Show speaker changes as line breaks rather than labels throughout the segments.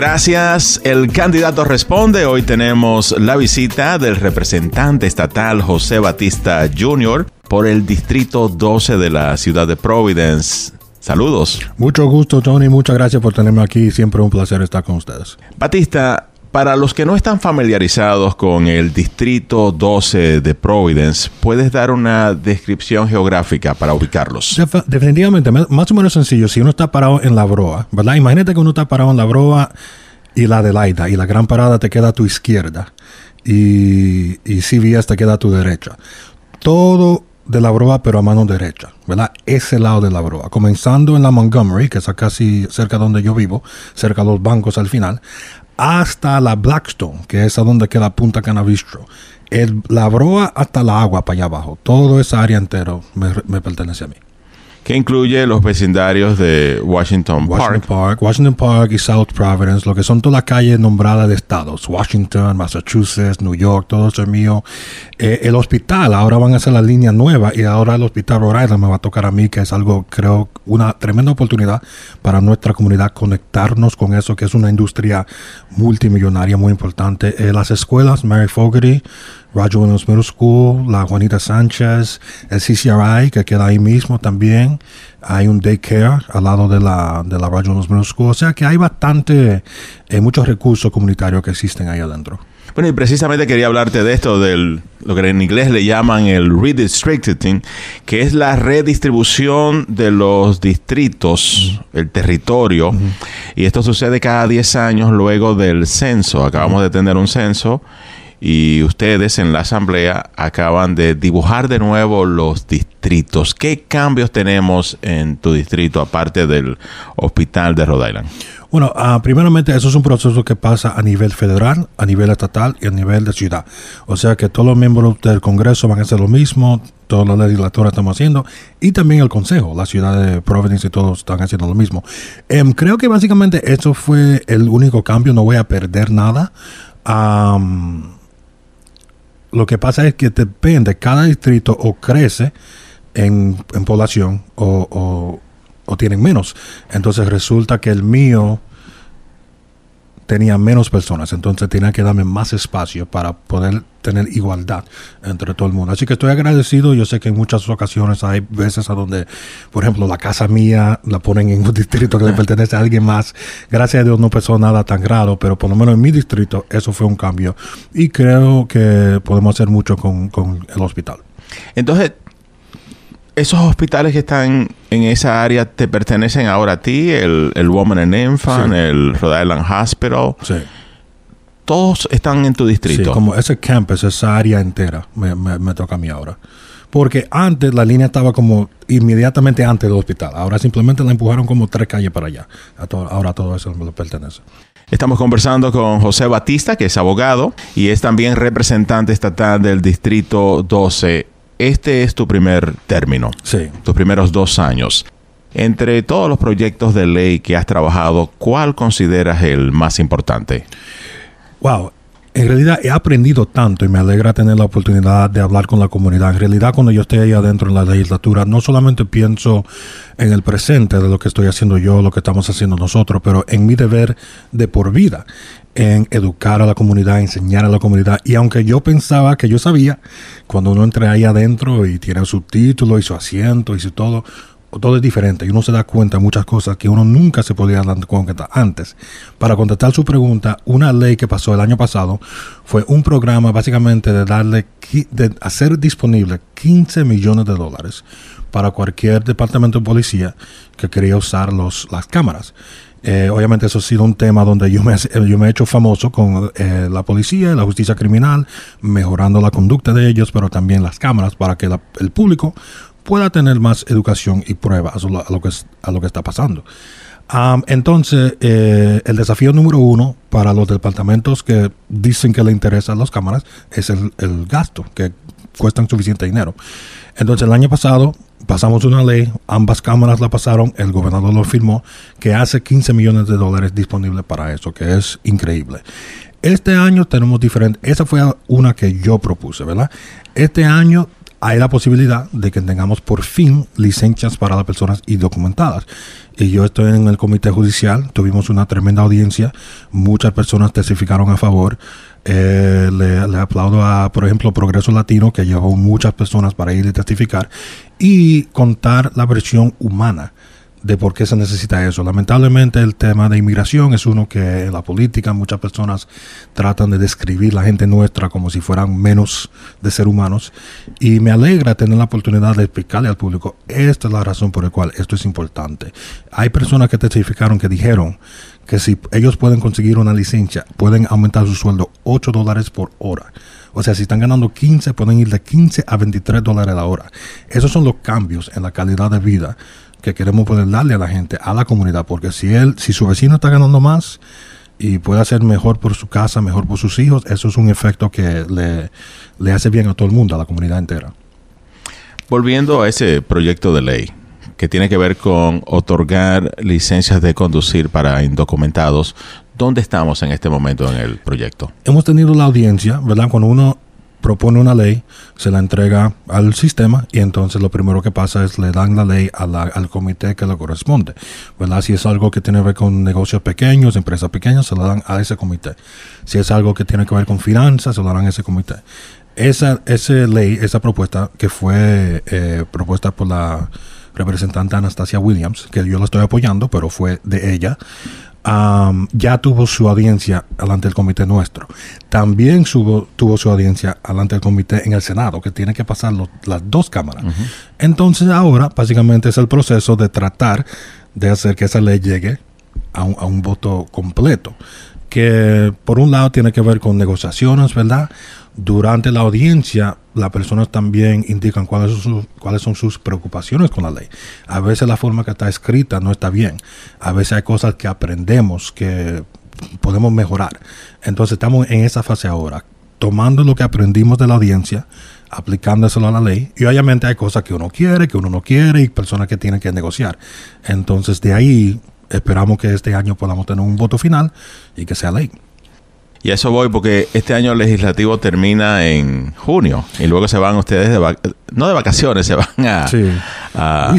Gracias. El candidato responde. Hoy tenemos la visita del representante estatal José Batista Jr. por el distrito 12 de la ciudad de Providence. Saludos.
Mucho gusto, Tony. Muchas gracias por tenerme aquí. Siempre un placer estar con ustedes.
Batista, para los que no están familiarizados con el Distrito 12 de Providence, ¿puedes dar una descripción geográfica para ubicarlos?
definitivamente, más o menos sencillo. Si uno está parado en la broa, ¿verdad? Imagínate que uno está parado en la broa y la Adelaida, y la gran parada te queda a tu izquierda, y, y CVS te queda a tu derecha. Todo de la broa, pero a mano derecha, ¿verdad? Ese lado de la broa. Comenzando en la Montgomery, que está casi cerca de donde yo vivo, cerca de los bancos al final, hasta la Blackstone, que es a donde queda Punta Canavistro. El, la broa hasta la agua para allá abajo. Todo esa área entero me pertenece a mí
que incluye los vecindarios de Washington,
Washington Park. Washington Park y South Providence, lo que son todas las calles nombradas de estados, Washington, Massachusetts, New York, todo eso es mío. Eh, el hospital, ahora van a hacer la línea nueva y ahora el hospital Rhode Island me va a tocar a mí, que es algo, creo, una tremenda oportunidad para nuestra comunidad conectarnos con eso, que es una industria multimillonaria muy importante. Eh, las escuelas, Mary Fogarty, Roger Williams Middle School, la Juanita Sánchez, el CCRI, que queda ahí mismo también. Hay un daycare al lado de la, de la Roger Williams Middle School. O sea que hay bastante, eh, muchos recursos comunitarios que existen ahí adentro.
Bueno, y precisamente quería hablarte de esto, del lo que en inglés le llaman el redistricting, que es la redistribución de los distritos, el territorio. Y esto sucede cada 10 años luego del censo. Acabamos de tener un censo y ustedes en la asamblea acaban de dibujar de nuevo los distritos. ¿Qué cambios tenemos en tu distrito aparte del hospital de Rhode Island?
Bueno, uh, primeramente eso es un proceso que pasa a nivel federal, a nivel estatal y a nivel de ciudad. O sea que todos los miembros del Congreso van a hacer lo mismo, todos los legisladores estamos haciendo, y también el Consejo, la ciudad de Providence y todos están haciendo lo mismo. Um, creo que básicamente eso fue el único cambio, no voy a perder nada. Lo que pasa es que depende, cada distrito o crece en, población o, o, tienen menos. Entonces resulta que el mío tenía menos personas, entonces tenía que darme más espacio para poder tener igualdad entre todo el mundo. Así que estoy agradecido, yo sé que en muchas ocasiones hay veces a donde, por ejemplo, la casa mía la ponen en un distrito que le pertenece a alguien más. Gracias a Dios no pasó nada tan raro, pero por lo menos en mi distrito eso fue un cambio y creo que podemos hacer mucho con el hospital.
Entonces, esos hospitales que están en esa área te pertenecen ahora a ti, el, el Woman and Infant, el Rhode Island Hospital. Sí. Todos están en tu distrito. Sí,
como ese campus, esa área entera, me, toca a mí ahora. Porque antes la línea estaba como inmediatamente antes del hospital. Ahora simplemente la empujaron como tres calles para allá. Ahora todo eso me lo pertenece.
Estamos conversando con José Batista, que es abogado y es también representante estatal del Distrito 12 este es tu primer término.
Sí.
Tus primeros dos años. Entre todos los proyectos de ley que has trabajado, ¿cuál consideras el más importante?
Wow, en realidad he aprendido tanto y me alegra tener la oportunidad de hablar con la comunidad. En realidad cuando yo estoy ahí adentro en la legislatura, no solamente pienso en el presente de lo que estoy haciendo yo, lo que estamos haciendo nosotros, pero en mi deber de por vida, en educar a la comunidad, enseñar a la comunidad. Y aunque yo pensaba que yo sabía, cuando uno entra ahí adentro y tiene su título y su asiento y su todo, todo es diferente y uno se da cuenta de muchas cosas que uno nunca se podía dar cuenta antes. Para contestar su pregunta, una ley que pasó el año pasado fue un programa básicamente de darle, de hacer disponible 15 millones de dólares para cualquier departamento de policía que quería usar los, las cámaras. Eh, obviamente eso ha sido un tema donde yo me, yo me he hecho famoso con eh, la policía la justicia criminal, mejorando la conducta de ellos, pero también las cámaras para que el público pueda tener más educación y pruebas a lo, que, a lo que está pasando. entonces, eh, el desafío número uno para los departamentos que dicen que le interesan las cámaras es el, el gasto, que cuestan suficiente dinero. Entonces, el año pasado pasamos una ley, ambas cámaras la pasaron, el gobernador lo firmó, que hace 15 millones de dólares disponibles para eso, que es increíble. Este año tenemos diferente, esa fue una que yo propuse, ¿verdad? Este año hay la posibilidad de que tengamos por fin licencias para las personas indocumentadas. Y yo estoy en el comité judicial, tuvimos una tremenda audiencia, muchas personas testificaron a favor. Eh, le, le, aplaudo a, por ejemplo, Progreso Latino, que llevó muchas personas para ir y testificar, y contar la versión humana de por qué se necesita eso. Lamentablemente el tema de inmigración es uno que en la política muchas personas tratan de describir la gente nuestra como si fueran menos de ser humanos y me alegra tener la oportunidad de explicarle al público esta es la razón por la cual esto es importante. Hay personas que testificaron que dijeron que si ellos pueden conseguir una licencia pueden aumentar su sueldo 8 dólares por hora. O sea, si están ganando 15, pueden ir de 15 a 23 dólares la hora. Esos son los cambios en la calidad de vida que queremos poder darle a la gente, a la comunidad, porque si él, si su vecino está ganando más y puede hacer mejor por su casa, mejor por sus hijos, eso es un efecto que le, le hace bien a todo el mundo, a la comunidad entera.
Volviendo a ese proyecto de ley que tiene que ver con otorgar licencias de conducir para indocumentados, ¿dónde estamos en este momento en el proyecto?
Hemos tenido la audiencia, ¿verdad? Cuando uno propone una ley, se la entrega al sistema y entonces lo primero que pasa es le dan la ley al comité que le corresponde. ¿verdad? Si es algo que tiene que ver con negocios pequeños, empresas pequeñas, se la dan a ese comité. Si es algo que tiene que ver con finanzas, se lo dan a ese comité. Esa, esa ley, esa propuesta que fue eh, propuesta por la representante Anastasia Williams, que yo la estoy apoyando, pero fue de ella, ya tuvo su audiencia delante del comité nuestro. También tuvo su audiencia delante del comité en el Senado, que tiene que pasar las dos cámaras. Entonces ahora básicamente es el proceso de tratar de hacer que esa ley llegue a un voto completo que por un lado tiene que ver con negociaciones, ¿verdad? Durante la audiencia, las personas también indican cuáles son, sus, cuáles son sus preocupaciones con la ley. A veces la forma que está escrita no está bien. A veces hay cosas que aprendemos que podemos mejorar. Entonces estamos en esa fase ahora, tomando lo que aprendimos de la audiencia, aplicándoselo a la ley. Y obviamente hay cosas que uno quiere, que uno no quiere y personas que tienen que negociar. Entonces de ahí esperamos que este año podamos tener un voto final y que sea ley.
Y a eso voy porque este año legislativo termina en junio y luego se van ustedes de no de vacaciones, se van a,
sí.
a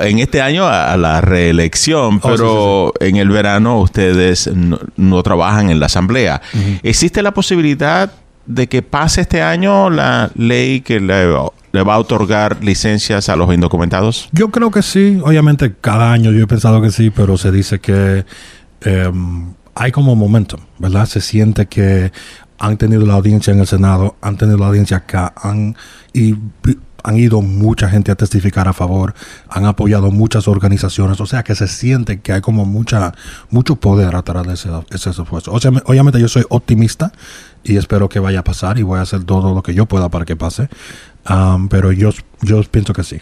en este año a, la reelección, oh, pero en el verano ustedes no, trabajan en la asamblea. ¿Existe la posibilidad de que pase este año la ley que le va a otorgar licencias a los indocumentados?
Yo creo que sí. Obviamente, cada año yo he pensado que sí, pero se dice que em, hay como momentum, ¿verdad? Se siente que han tenido la audiencia en el Senado, han tenido la audiencia acá, han, y han ido mucha gente a testificar a favor, han apoyado muchas organizaciones, o sea que se siente que hay como mucha mucho poder atrás de ese, ese esfuerzo. O sea, obviamente yo soy optimista y espero que vaya a pasar y voy a hacer todo lo que yo pueda para que pase pero yo, yo pienso que sí.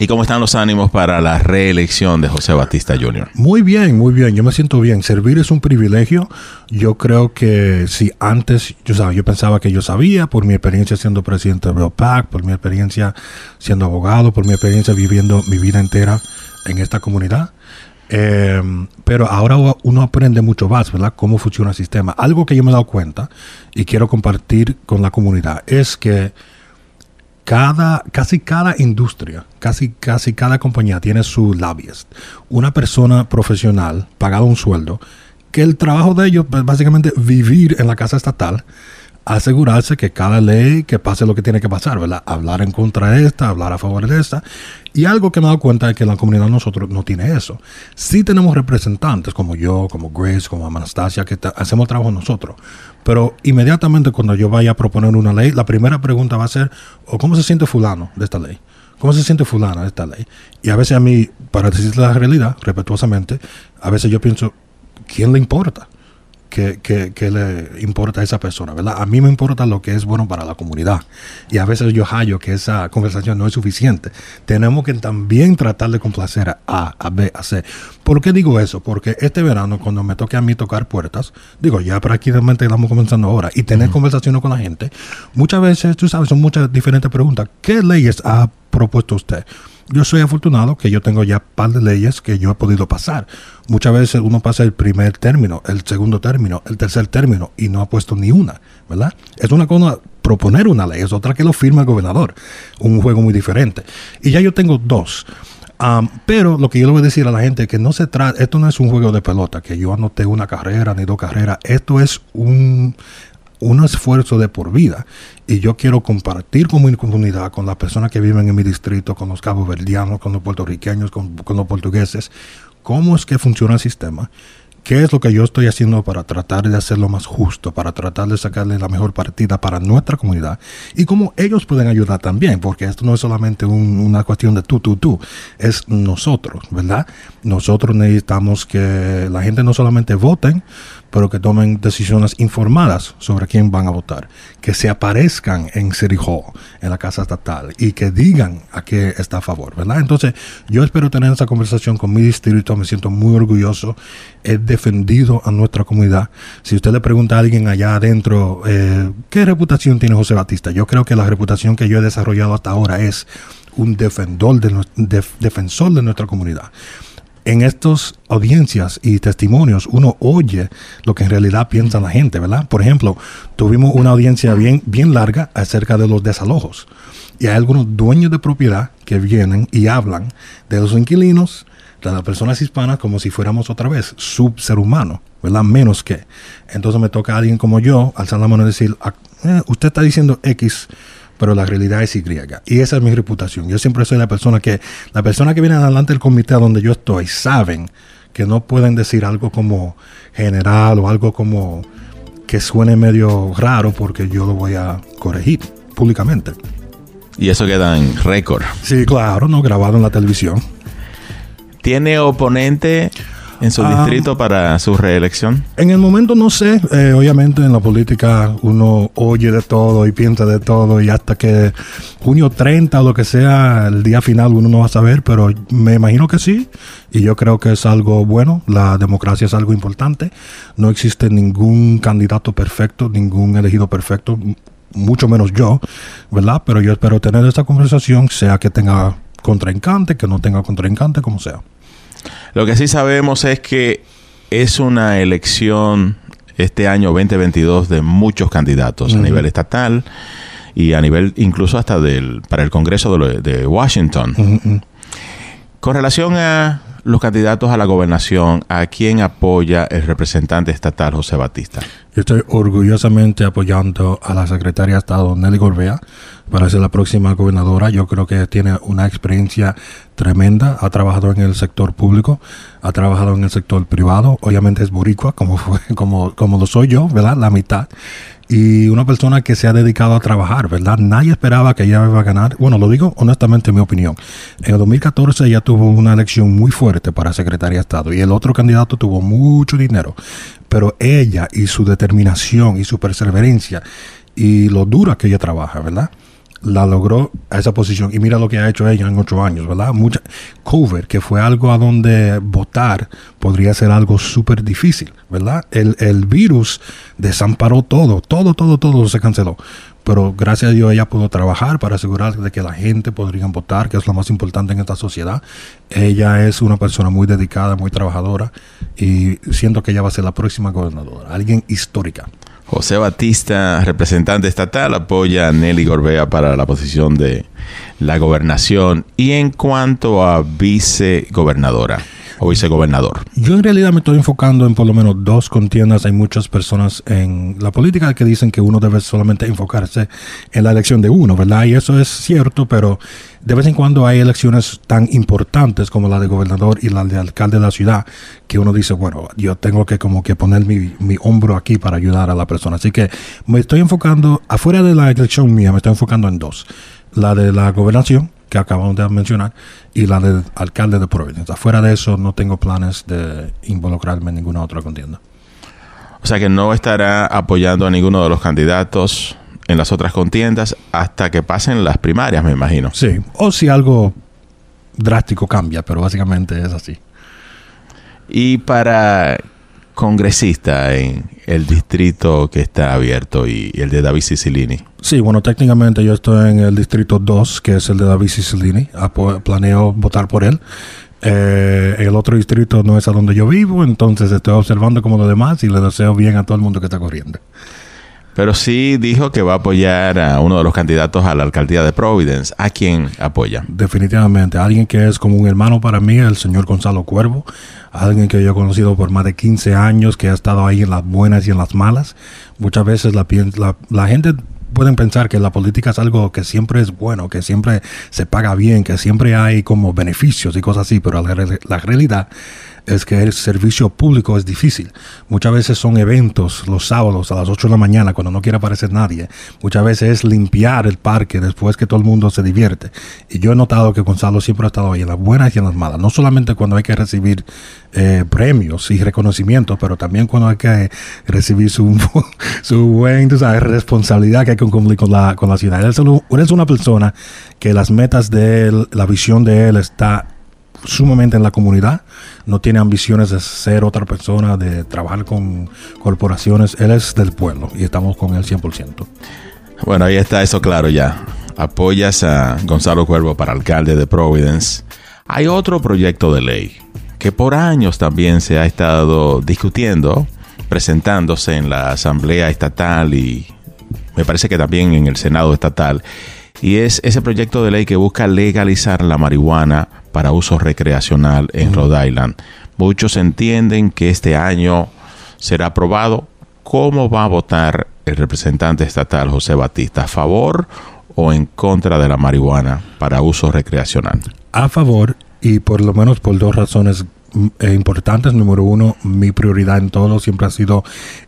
¿Y cómo están los ánimos para la reelección de José Batista Jr.?
Muy bien, muy bien. Yo me siento bien. Servir es un privilegio. Yo creo que si antes, yo, sabía, yo pensaba que yo sabía, por mi experiencia siendo presidente de PAC, por mi experiencia siendo abogado, por mi experiencia viviendo mi vida entera en esta comunidad. Em, pero ahora uno aprende mucho más, ¿verdad? Cómo funciona el sistema. Algo que yo me he dado cuenta y quiero compartir con la comunidad es que cada, casi cada industria, casi, casi cada compañía tiene su lobbyist. Una persona profesional pagada un sueldo, que el trabajo de ellos es básicamente vivir en la casa estatal asegurarse que cada ley que pase lo que tiene que pasar, ¿verdad? Hablar en contra de esta, hablar a favor de esta. Y algo que me he dado cuenta es que la comunidad nosotros no tiene eso. Sí tenemos representantes como yo, como Grace, como Anastasia, que hacemos el trabajo nosotros. Pero inmediatamente cuando yo vaya a proponer una ley, la primera pregunta va a ser, ¿o cómo se siente fulano de esta ley? ¿Cómo se siente fulana de esta ley? Y a veces a mí, para decirle la realidad, respetuosamente, a veces yo pienso, ¿quién le importa? Que, le importa a esa persona, ¿verdad? A mí me importa lo que es bueno para la comunidad. Y a veces yo hallo que esa conversación no es suficiente. Tenemos que también tratar de complacer a A, a B, a C. ¿Por qué digo eso? Porque este verano, cuando me toque a mí tocar puertas, digo, ya prácticamente estamos comenzando ahora, y tener conversaciones con la gente, muchas veces, tú sabes, son muchas diferentes preguntas. ¿Qué leyes ha propuesto usted? Yo soy afortunado que yo tengo ya un par de leyes que yo he podido pasar. Muchas veces uno pasa el primer término, el segundo término, el tercer término y no ha puesto ni una, ¿verdad? Es una cosa proponer una ley, es otra que lo firma el gobernador. Un juego muy diferente. Y ya yo tengo dos. Pero lo que yo le voy a decir a la gente es que no se trata, esto no es un juego de pelota, que yo anoté una carrera ni dos carreras, esto es un, un esfuerzo de por vida. Y yo quiero compartir con mi comunidad, con las personas que viven en mi distrito, con los verdianos, con los puertorriqueños, con, con los portugueses, cómo es que funciona el sistema ¿Qué es lo que yo estoy haciendo para tratar de hacerlo más justo, para tratar de sacarle la mejor partida para nuestra comunidad? Y cómo ellos pueden ayudar también, porque esto no es solamente una cuestión de tú, tú, tú, es nosotros, ¿verdad? Nosotros necesitamos que la gente no solamente voten, pero que tomen decisiones informadas sobre quién van a votar, que se aparezcan en City Hall, en la Casa Estatal, y que digan a qué está a favor, ¿verdad? Entonces, yo espero tener esa conversación con mi distrito, me siento muy orgulloso, he defendido a nuestra comunidad. Si usted le pregunta a alguien allá adentro, eh, ¿qué reputación tiene José Batista? Yo creo que la reputación que yo he desarrollado hasta ahora es un defensor de, defensor de nuestra comunidad en estas audiencias y testimonios uno oye lo que en realidad piensa la gente, ¿verdad? Por ejemplo, tuvimos una audiencia bien, bien larga acerca de los desalojos. Y hay algunos dueños de propiedad que vienen y hablan de los inquilinos, de las personas hispanas, como si fuéramos otra vez sub ser humano, ¿verdad? Menos que. Entonces me toca a alguien como yo alzar la mano y decir, ah, eh, usted está diciendo X pero la realidad es Y. Y esa es mi reputación. Yo siempre soy la persona que, la persona que viene adelante del comité donde yo estoy, saben que no pueden decir algo como general o algo como que suene medio raro porque yo lo voy a corregir públicamente.
Y eso queda en récord.
Sí, claro, no grabado en la televisión.
¿Tiene oponente en su ah, distrito para su reelección?
En el momento no sé. Eh, obviamente en la política uno oye de todo y piensa de todo y hasta que junio 30 o lo que sea, el día final uno no va a saber, pero me imagino que sí. Y yo creo que es algo bueno. La democracia es algo importante. No existe ningún candidato perfecto, ningún elegido perfecto, mucho menos yo, ¿verdad? Pero yo espero tener esta conversación, sea que tenga contraencante, que no tenga contraencante, como sea.
Lo que sí sabemos es que es una elección este año 2022 de muchos candidatos a nivel estatal y a nivel incluso hasta del para el Congreso de, Washington. Con relación a los candidatos a la gobernación, ¿a quién apoya el representante estatal José Batista?
Yo estoy orgullosamente apoyando a la secretaria de Estado Nelly Gorbea para ser la próxima gobernadora. Yo creo que tiene una experiencia tremenda. Ha trabajado en el sector público, ha trabajado en el sector privado. Obviamente es boricua, como, fue, como, como lo soy yo, ¿verdad? La mitad y una persona que se ha dedicado a trabajar, ¿verdad? Nadie esperaba que ella iba a ganar. Bueno, lo digo honestamente, en mi opinión. En el 2014 ella tuvo una elección muy fuerte para secretaria de Estado y el otro candidato tuvo mucho dinero, pero ella y su determinación y su perseverancia y lo dura que ella trabaja, ¿verdad? La logró a esa posición. Y mira lo que ha hecho ella en ocho años, ¿verdad? Mucha, cover, que fue algo a donde votar podría ser algo súper difícil, ¿verdad? El, el virus desamparó todo, todo, todo, todo se canceló. Pero gracias a Dios ella pudo trabajar para asegurar de que la gente podría votar, que es lo más importante en esta sociedad. Ella es una persona muy dedicada, muy trabajadora y siento que ella va a ser la próxima gobernadora, alguien histórica.
José Batista, representante estatal, apoya a Nelly Gorbea para la posición de la gobernación. Y en cuanto a vicegobernadora o vicegobernador.
Yo en realidad me estoy enfocando en por lo menos dos contiendas. Hay muchas personas en la política que dicen que uno debe solamente enfocarse en la elección de uno, ¿verdad? Y eso es cierto, pero de vez en cuando hay elecciones tan importantes como la de gobernador y la de alcalde de la ciudad que uno dice, bueno, yo tengo que como que poner mi, mi hombro aquí para ayudar a la persona. Así que me estoy enfocando, afuera de la elección mía, me estoy enfocando en dos. La de la gobernación, que acabamos de mencionar, y la del alcalde de Providence. Afuera de eso no tengo planes de involucrarme en ninguna otra contienda.
O sea que no estará apoyando a ninguno de los candidatos en las otras contiendas hasta que pasen las primarias, me imagino.
Sí, o si algo drástico cambia, pero básicamente es así.
Y para congresista en el distrito que está abierto y, el de David Cicilini.
Sí, bueno, técnicamente yo estoy en el distrito 2, que es el de David Cicilini. Planeo votar por él. Eh, el otro distrito no es a donde yo vivo, entonces estoy observando como lo demás y le deseo bien a todo el mundo que está corriendo.
Pero sí dijo que va a apoyar a uno de los candidatos a la alcaldía de Providence. ¿A quién apoya?
Definitivamente. Alguien que es como un hermano para mí, el señor Gonzalo Cuervo. Alguien que yo he conocido por más de 15 años, que ha estado ahí en las buenas y en las malas. Muchas veces la, la, la gente pueden pensar que la política es algo que siempre es bueno, que siempre se paga bien, que siempre hay como beneficios y cosas así, pero la, la realidad es que el servicio público es difícil. Muchas veces son eventos los sábados a las 8 de la mañana cuando no quiere aparecer nadie. Muchas veces es limpiar el parque después que todo el mundo se divierte. Y yo he notado que Gonzalo siempre ha estado ahí en las buenas y en las malas. No solamente cuando hay que recibir eh, premios y reconocimientos, pero también cuando hay que recibir su, su buen, responsabilidad que hay que cumplir con la, con la ciudad. Él es una persona que las metas de él, la visión de él está sumamente en la comunidad, no tiene ambiciones de ser otra persona, de trabajar con corporaciones, él es del pueblo y estamos con él 100%.
Bueno, ahí está eso claro ya. Apoyas a Gonzalo Cuervo para alcalde de Providence. Hay otro proyecto de ley que por años también se ha estado discutiendo, presentándose en la Asamblea Estatal y me parece que también en el Senado Estatal, y es ese proyecto de ley que busca legalizar la marihuana para uso recreacional en Rhode Island. Muchos entienden que este año será aprobado. ¿Cómo va a votar el representante estatal José Batista? ¿A favor o en contra de la marihuana para uso recreacional?
A favor y por lo menos por dos razones eh, importantes. Número uno, mi prioridad en todo siempre ha sido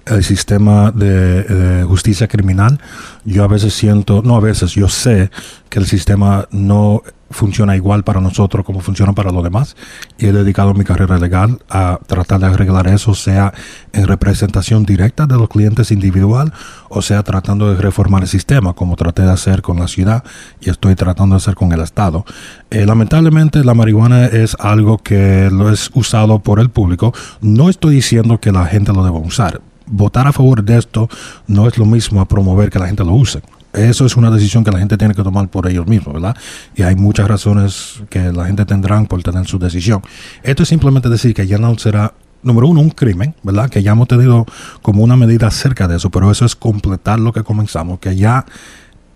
el sistema de, justicia criminal. Yo a veces siento, no a veces, yo sé que el sistema no funciona igual para nosotros como funciona para los demás y he dedicado mi carrera legal a tratar de arreglar eso, sea en representación directa de los clientes individual o sea tratando de reformar el sistema como traté de hacer con la ciudad y estoy tratando de hacer con el Estado. Eh, lamentablemente la marihuana es algo que lo es usado por el público. No estoy diciendo que la gente lo deba usar. Votar a favor de esto no es lo mismo a promover que la gente lo use eso es una decisión que la gente tiene que tomar por ellos mismos, ¿verdad? Y hay muchas razones que la gente tendrán por tener su decisión. Esto es simplemente decir que ya no será, número uno, un crimen, ¿verdad? Que ya hemos tenido como una medida acerca de eso, pero eso es completar lo que comenzamos, que ya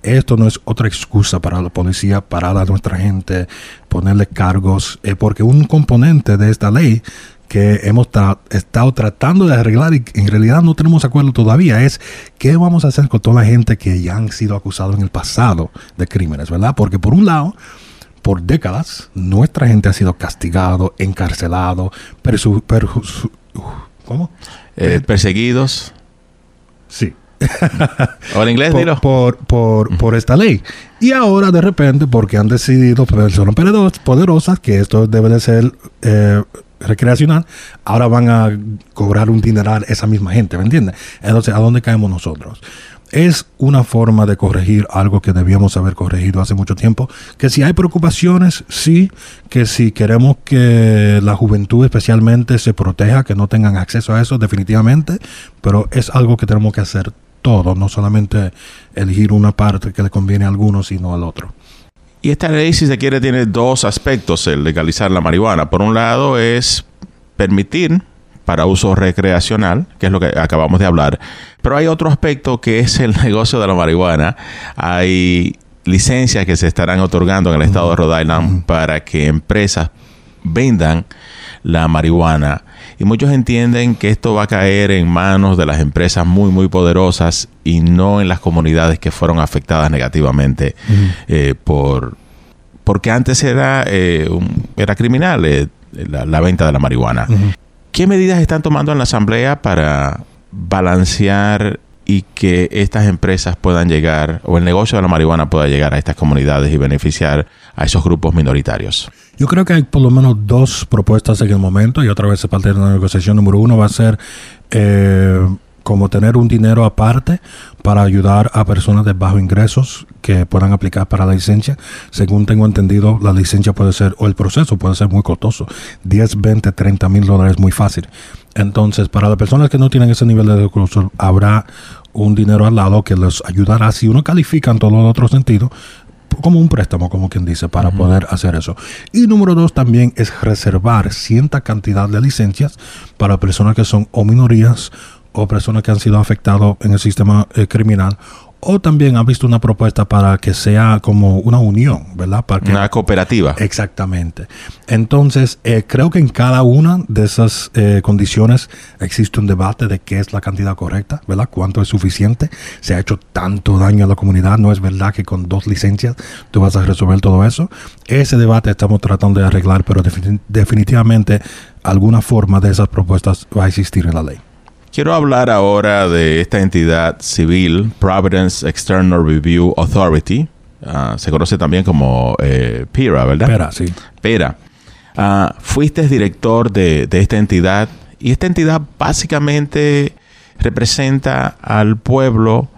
esto no es otra excusa para la policía parar a nuestra gente, ponerle cargos, eh, porque un componente de esta ley que hemos estado tratando de arreglar y en realidad no tenemos acuerdo todavía es qué vamos a hacer con toda la gente que ya han sido acusados en el pasado de crímenes, ¿verdad? Porque por un lado, por décadas, nuestra gente ha sido castigado, encarcelado, persu,
¿cómo? Eh, perseguidos.
Sí.
en inglés,
por, por, por, por, esta ley. Y ahora, de repente, porque han decidido personas poderosas que esto debe de ser eh, recreacional, ahora van a cobrar un dineral esa misma gente, ¿me entiendes? Entonces, ¿a dónde caemos nosotros? Es una forma de corregir algo que debíamos haber corregido hace mucho tiempo. Que si hay preocupaciones, sí. Que si queremos que la juventud especialmente se proteja, que no tengan acceso a eso, definitivamente. Pero es algo que tenemos que hacer todo, no solamente elegir una parte que le conviene a algunos, sino al otro.
Y esta ley, si se quiere, tiene dos aspectos, el legalizar la marihuana. Por un lado es permitir para uso recreacional, que es lo que acabamos de hablar. Pero hay otro aspecto que es el negocio de la marihuana. Hay licencias que se estarán otorgando en el estado de Rhode Island para que empresas vendan la marihuana. Y muchos entienden que esto va a caer en manos de las empresas muy, muy poderosas y no en las comunidades que fueron afectadas negativamente eh, por... Porque antes era, eh, era criminal eh, la, venta de la marihuana. ¿Qué medidas están tomando en la Asamblea para balancear y que estas empresas puedan llegar, o el negocio de la marihuana pueda llegar a estas comunidades y beneficiar a esos grupos minoritarios?
Yo creo que hay por lo menos dos propuestas en el momento y otra vez se parte de la negociación. Número uno va a ser eh, como tener un dinero aparte para ayudar a personas de bajos ingresos que puedan aplicar para la licencia. Según tengo entendido, la licencia puede ser, o el proceso puede ser muy costoso. 10, 20, 30 mil dólares muy fácil. Entonces, para las personas que no tienen ese nivel de recursos, habrá un dinero al lado que les ayudará, si uno califica en todos los otros sentidos, como un préstamo, como quien dice, para poder hacer eso. Y número dos también es reservar cierta cantidad de licencias para personas que son o minorías o personas que han sido afectados en el sistema eh, criminal o también ha visto una propuesta para que sea como una unión, ¿verdad? Para
una cooperativa.
Exactamente. Entonces, eh, creo que en cada una de esas eh, condiciones existe un debate de qué es la cantidad correcta, ¿verdad? Cuánto es suficiente. Se ha hecho tanto daño a la comunidad. No es verdad que con dos licencias tú vas a resolver todo eso. Ese debate estamos tratando de arreglar, pero definitivamente alguna forma de esas propuestas va a existir en la ley.
Quiero hablar ahora de esta entidad civil, Providence External Review Authority. Ah, se conoce también como eh, PERA, ¿verdad?
PERA, sí.
PERA. Uh, fuiste director de, de esta entidad y esta entidad básicamente representa al pueblo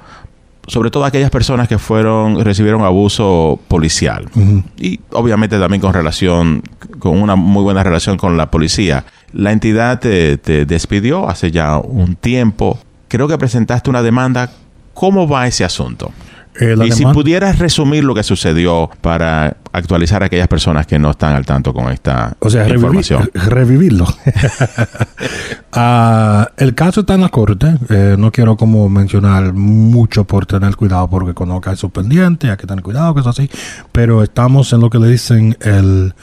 sobre todo aquellas personas que fueron recibieron abuso policial y obviamente también con relación con una muy buena relación con la policía la entidad te, despidió hace ya un tiempo creo que presentaste una demanda cómo va ese asunto eh, y si pudieras resumir lo que sucedió para actualizar a aquellas personas que no están al tanto con esta
o sea, información. revivirlo. Ah, el caso está en la corte. Eh, no quiero como mencionar mucho por tener cuidado porque conozco esos pendientes, hay que tener cuidado, que es así. Pero estamos en lo que le dicen el,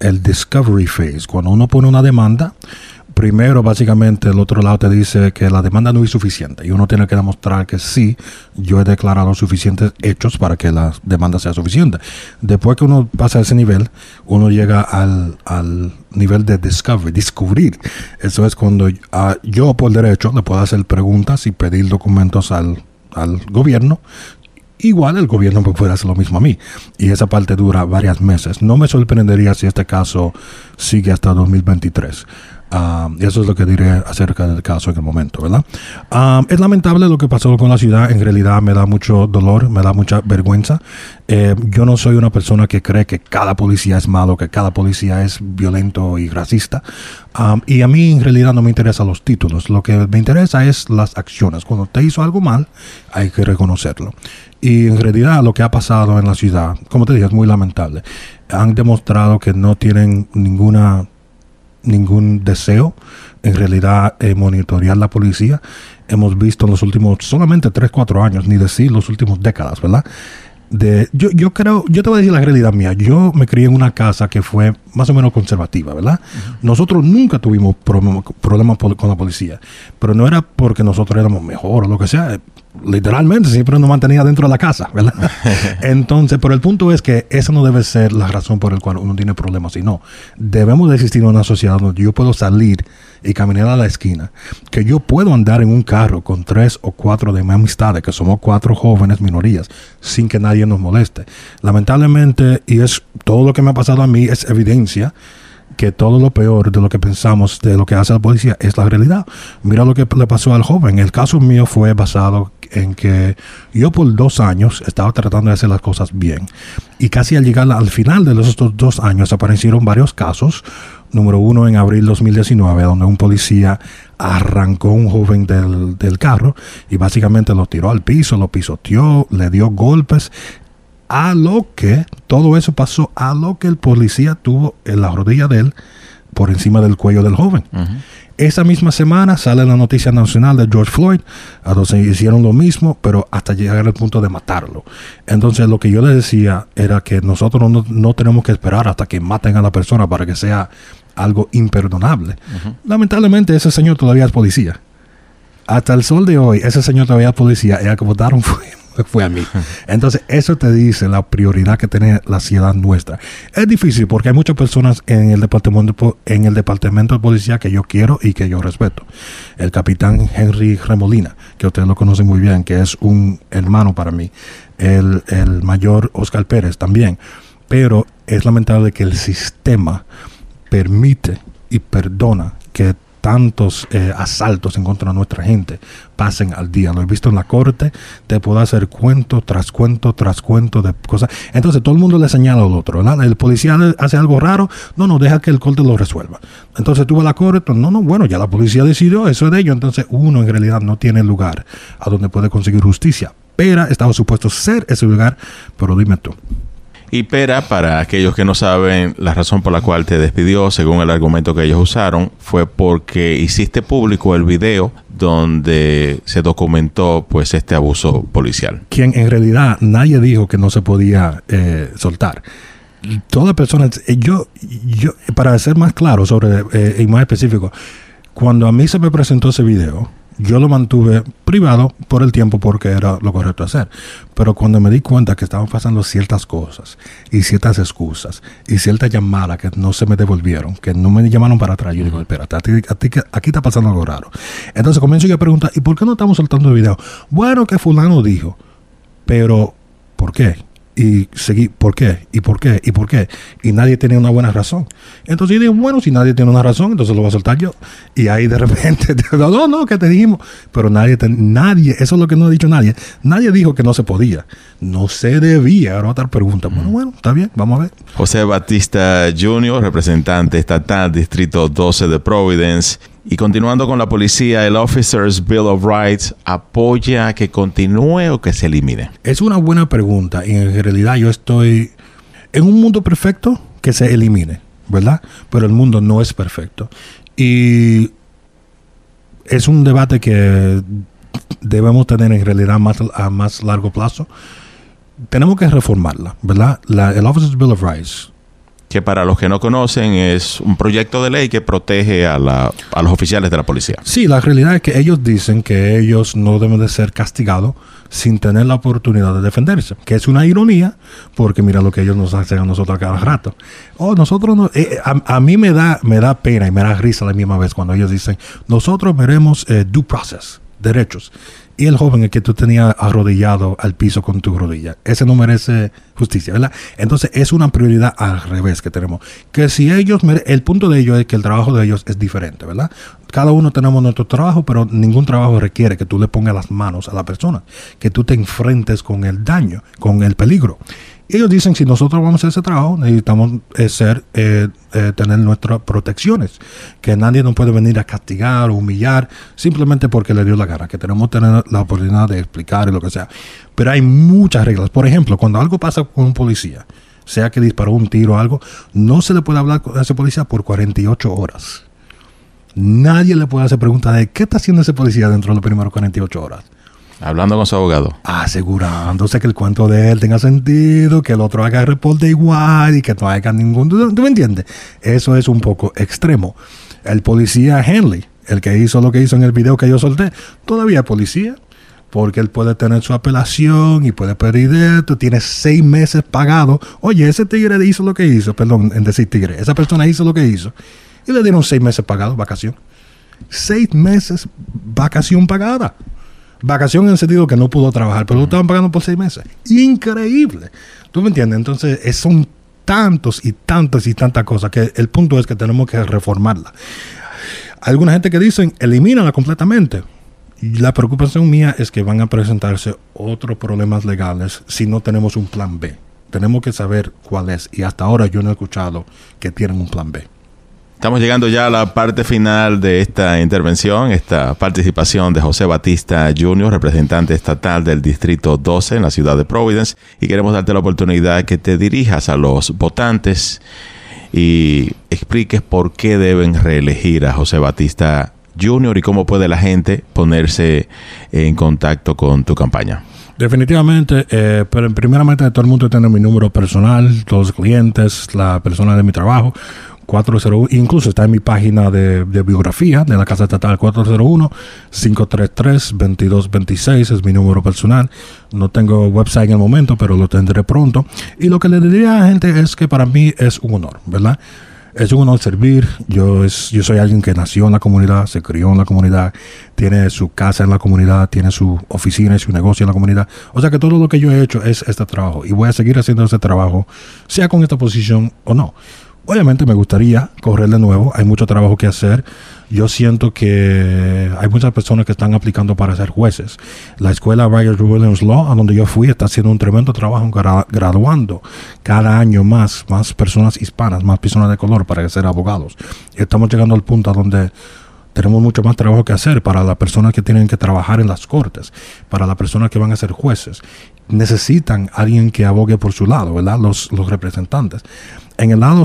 el discovery phase. Cuando uno pone una demanda, primero, básicamente, el otro lado te dice que la demanda no es suficiente y uno tiene que demostrar que sí, yo he declarado suficientes hechos para que la demanda sea suficiente. Después que uno pasa a ese nivel, uno llega al, al nivel de discovery, descubrir. Eso es cuando ah, yo, por derecho, le puedo hacer preguntas y pedir documentos al, al gobierno Igual el gobierno puede hacer lo mismo a mí. Y esa parte dura varios meses. No me sorprendería si este caso sigue hasta 2023. Ah, y eso es lo que diré acerca del caso en el momento, ¿verdad? Ah, es lamentable lo que pasó con la ciudad. En realidad me da mucho dolor, me da mucha vergüenza. Eh, yo no soy una persona que cree que cada policía es malo, que cada policía es violento y racista. Ah, y a mí en realidad no me interesan los títulos. Lo que me interesa es las acciones. Cuando te hizo algo mal, hay que reconocerlo. Y en realidad lo que ha pasado en la ciudad, como te dije, es muy lamentable. Han demostrado que no tienen ninguna ningún deseo en realidad eh, monitorear la policía. Hemos visto en los últimos solamente 3, 4 años, ni decir los últimos décadas, ¿verdad? De, yo, yo creo, yo te voy a decir la realidad mía. Yo me crié en una casa que fue más o menos conservativa, ¿verdad? Nosotros nunca tuvimos problemas con la policía, pero no era porque nosotros éramos mejor o lo que sea literalmente siempre nos mantenía dentro de la casa, ¿verdad? Entonces, pero el punto es que esa no debe ser la razón por la cual uno tiene problemas, sino debemos de existir en una sociedad donde yo puedo salir y caminar a la esquina, que yo puedo andar en un carro con tres o cuatro de mis amistades, que somos cuatro jóvenes minorías, sin que nadie nos moleste. Lamentablemente, y es todo lo que me ha pasado a mí, es evidencia que todo lo peor de lo que pensamos de lo que hace la policía es la realidad. Mira lo que le pasó al joven. El caso mío fue basado en que yo por dos años estaba tratando de hacer las cosas bien. Y casi al llegar al final de estos dos años aparecieron varios casos. Número uno en abril 2019, donde un policía arrancó a un joven del, del carro y básicamente lo tiró al piso, lo pisoteó, le dio golpes a lo que todo eso pasó a lo que el policía tuvo en la rodilla de él por encima del cuello del joven. Esa misma semana sale la noticia nacional de George Floyd, a donde hicieron lo mismo, pero hasta llegar al punto de matarlo. Entonces lo que yo le decía era que nosotros no, tenemos que esperar hasta que maten a la persona para que sea algo imperdonable. Lamentablemente ese señor todavía es policía. Hasta el sol de hoy, ese señor todavía es policía y votaron fue fue a mí. Entonces, eso te dice la prioridad que tiene la ciudad nuestra. Es difícil porque hay muchas personas en el departamento, en el departamento de policía que yo quiero y que yo respeto. El capitán Henry Remolina, que ustedes lo conocen muy bien, que es un hermano para mí. El, el mayor Oscar Pérez también. Pero es lamentable que el sistema permite y perdona que tantos eh, asaltos en contra de nuestra gente pasen al día. Lo he visto en la corte, te puedo hacer cuento tras cuento tras cuento de cosas. Entonces todo el mundo le señala al otro. El policía hace algo raro, no, no, deja que el corte lo resuelva. Entonces tú vas a la corte, no, no, bueno, ya la policía decidió, eso es de ello. Entonces uno en realidad no tiene lugar a donde puede conseguir justicia. Pero estaba supuesto ser ese lugar, pero dime tú.
Y Pera, para aquellos que no saben, la razón por la cual te despidió, según el argumento que ellos usaron, fue porque hiciste público el video donde se documentó pues este abuso policial.
Quien en realidad nadie dijo que no se podía eh, soltar. Toda persona, eh, yo, yo, para ser más claro sobre, eh, y más específico, cuando a mí se me presentó ese video, yo lo mantuve privado por el tiempo porque era lo correcto hacer. Pero cuando me di cuenta que estaban pasando ciertas cosas y ciertas excusas y ciertas llamadas que no se me devolvieron, que no me llamaron para atrás, yo digo, espérate, aquí está pasando algo raro. Entonces comienzo yo a preguntar, ¿y por qué no estamos soltando el video? Bueno, que fulano dijo, pero ¿por qué? Y seguí, ¿por qué? ¿Y por qué? ¿Y por qué? Y nadie tenía una buena razón. Entonces yo bueno, si nadie tiene una razón, entonces lo voy a soltar yo. Y ahí de repente, no, no, que te dijimos. Pero nadie, nadie, eso es lo que no ha dicho nadie. Nadie dijo que no se podía. No se debía. Ahora otra pregunta. Bueno, bueno, está bien, vamos a ver.
José Batista Jr., representante estatal, Distrito 12 de Providence y continuando con la policía, el Officers Bill of Rights apoya que continúe o que se elimine.
Es una buena pregunta y en realidad yo estoy en un mundo perfecto que se elimine, ¿verdad? Pero el mundo no es perfecto. Y es un debate que debemos tener en realidad más, a más largo plazo. Tenemos que reformarla, ¿verdad? el Officers Bill of Rights
que para los que no conocen es un proyecto de ley que protege a, la, a los oficiales de la policía.
Sí, la realidad es que ellos dicen que ellos no deben de ser castigados sin tener la oportunidad de defenderse, que es una ironía, porque mira lo que ellos nos hacen a nosotros a cada rato. Oh, nosotros no, eh, a, mí me da, me da pena y me da risa a la misma vez cuando ellos dicen, nosotros veremos eh, due process, derechos y el joven el que tú tenías arrodillado al piso con tu rodilla. Ese no merece justicia, ¿verdad? Entonces es una prioridad al revés que tenemos. Que si ellos, el punto de ellos es que el trabajo de ellos es diferente, ¿verdad? Cada uno tenemos nuestro trabajo, pero ningún trabajo requiere que tú le pongas las manos a la persona, que tú te enfrentes con el daño, con el peligro ellos dicen, si nosotros vamos a hacer ese trabajo, necesitamos eh, ser, eh, eh, tener nuestras protecciones, que nadie nos puede venir a castigar o humillar simplemente porque le dio la gana, que tenemos que tener la oportunidad de explicar y lo que sea. Pero hay muchas reglas. Por ejemplo, cuando algo pasa con un policía, sea que disparó un tiro o algo, no se le puede hablar a ese policía por 48 horas. Nadie le puede hacer preguntas de qué está haciendo ese policía dentro de las primeras 48 horas.
Hablando con su abogado.
Asegurándose que el cuento de él tenga sentido, que el otro haga el reporte igual y que no haya ningún... ¿Tú me entiendes? Eso es un poco extremo. El policía Henley, el que hizo lo que hizo en el video que yo solté, todavía es policía, porque él puede tener su apelación y puede pedir esto, tiene seis meses pagado. Oye, ese tigre hizo lo que hizo, perdón, en decir tigre, esa persona hizo lo que hizo y le dieron seis meses pagados, vacación. Seis meses vacación pagada. Vacación en el sentido que no pudo trabajar, pero lo estaban pagando por seis meses. Increíble. ¿Tú me entiendes? Entonces, son tantos y tantas y tantas cosas que el punto es que tenemos que reformarla. Hay alguna gente que dicen, elimínala completamente. Y la preocupación mía es que van a presentarse otros problemas legales si no tenemos un plan B. Tenemos que saber cuál es. Y hasta ahora yo no he escuchado que tienen un plan B.
Estamos llegando ya a la parte final de esta intervención, esta participación de José Batista Jr., representante estatal del Distrito 12 en la ciudad de Providence, y queremos darte la oportunidad que te dirijas a los votantes y expliques por qué deben reelegir a José Batista Jr. y cómo puede la gente ponerse en contacto con tu campaña.
Definitivamente, eh, pero primeramente todo el mundo tiene mi número personal, los clientes, la persona de mi trabajo. 401, incluso está en mi página de, biografía de la Casa Estatal 401-533-2226, es mi número personal. No tengo website en el momento, pero lo tendré pronto. Y lo que le diría a la gente es que para mí es un honor, ¿verdad? Es un honor servir. Yo, es, yo soy alguien que nació en la comunidad, se crió en la comunidad, tiene su casa en la comunidad, tiene su oficina y su negocio en la comunidad. O sea que todo lo que yo he hecho es este trabajo y voy a seguir haciendo ese trabajo, sea con esta posición o no. Obviamente me gustaría correr de nuevo, hay mucho trabajo que hacer. Yo siento que hay muchas personas que están aplicando para ser jueces. La escuela Ryder Williams Law, a donde yo fui, está haciendo un tremendo trabajo graduando cada año más, más personas hispanas, más personas de color para ser abogados. Estamos llegando al punto donde tenemos mucho más trabajo que hacer para las personas que tienen que trabajar en las cortes, para las personas que van a ser jueces. Necesitan alguien que abogue por su lado, ¿verdad? Los, los representantes. En el lado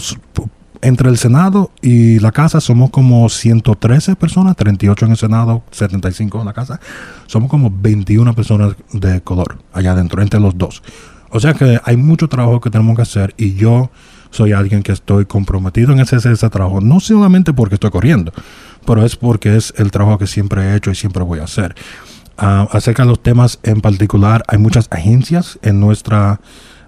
entre el Senado y la Casa somos como 113 personas, 38 en el Senado, 75 en la Casa. Somos como 21 personas de color allá adentro, entre los dos. O sea que hay mucho trabajo que tenemos que hacer y yo soy alguien que estoy comprometido en ese, ese trabajo, no solamente porque estoy corriendo, pero es porque es el trabajo que siempre he hecho y siempre voy a hacer. Uh, acerca de los temas en particular, hay muchas agencias en nuestra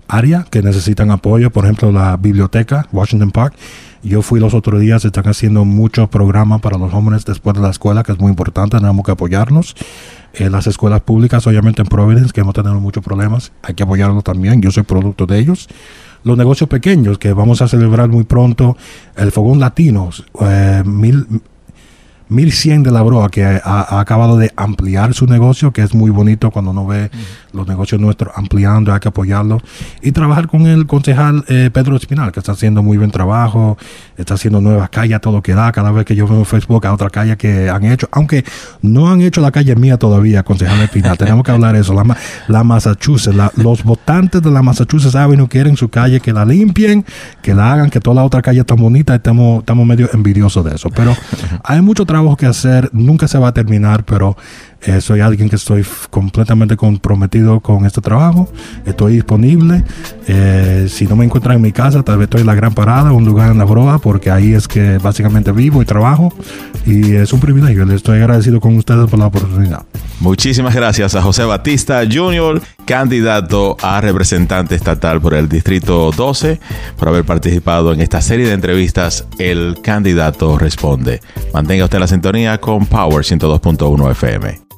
área que necesitan apoyo, por ejemplo la biblioteca Washington Park. Yo fui los otros días, están haciendo muchos programas para los jóvenes después de la escuela, que es muy importante, tenemos que apoyarnos. Eh, las escuelas públicas, obviamente en Providence, que hemos tenido muchos problemas, hay que apoyarlos también, yo soy producto de ellos. Los negocios pequeños, que vamos a celebrar muy pronto, el Fogón Latino, eh, mil, 1100 de la Broa, que ha, acabado de ampliar su negocio, que es muy bonito cuando uno ve los negocios nuestros ampliando, hay que apoyarlo. Y trabajar con el concejal eh, Pedro Espinal, que está haciendo muy buen trabajo, está haciendo nuevas calles, todo lo que da. Cada vez que yo veo Facebook a otra calle que han hecho, aunque no han hecho la calle mía todavía, concejal Espinal, tenemos que hablar de eso. La, la Massachusetts, los votantes de la Massachusetts Avenue quieren su calle que la limpien, que la hagan, que toda la otra calle está bonita, estamos, estamos medio envidiosos de eso. Pero hay mucho trabajo que hacer, nunca se va a terminar, pero eh, soy alguien que estoy completamente comprometido con este trabajo, estoy disponible. Eh, si no me encuentran en mi casa, tal vez estoy en la Gran Parada, un lugar en la Broa, porque ahí es que básicamente vivo y trabajo. Y es un privilegio, le estoy agradecido con ustedes por la oportunidad.
Muchísimas gracias a José Batista Jr., candidato a representante estatal por el Distrito 12, por haber participado en esta serie de entrevistas. El candidato responde. Mantenga usted la sintonía con Power 102.1 FM.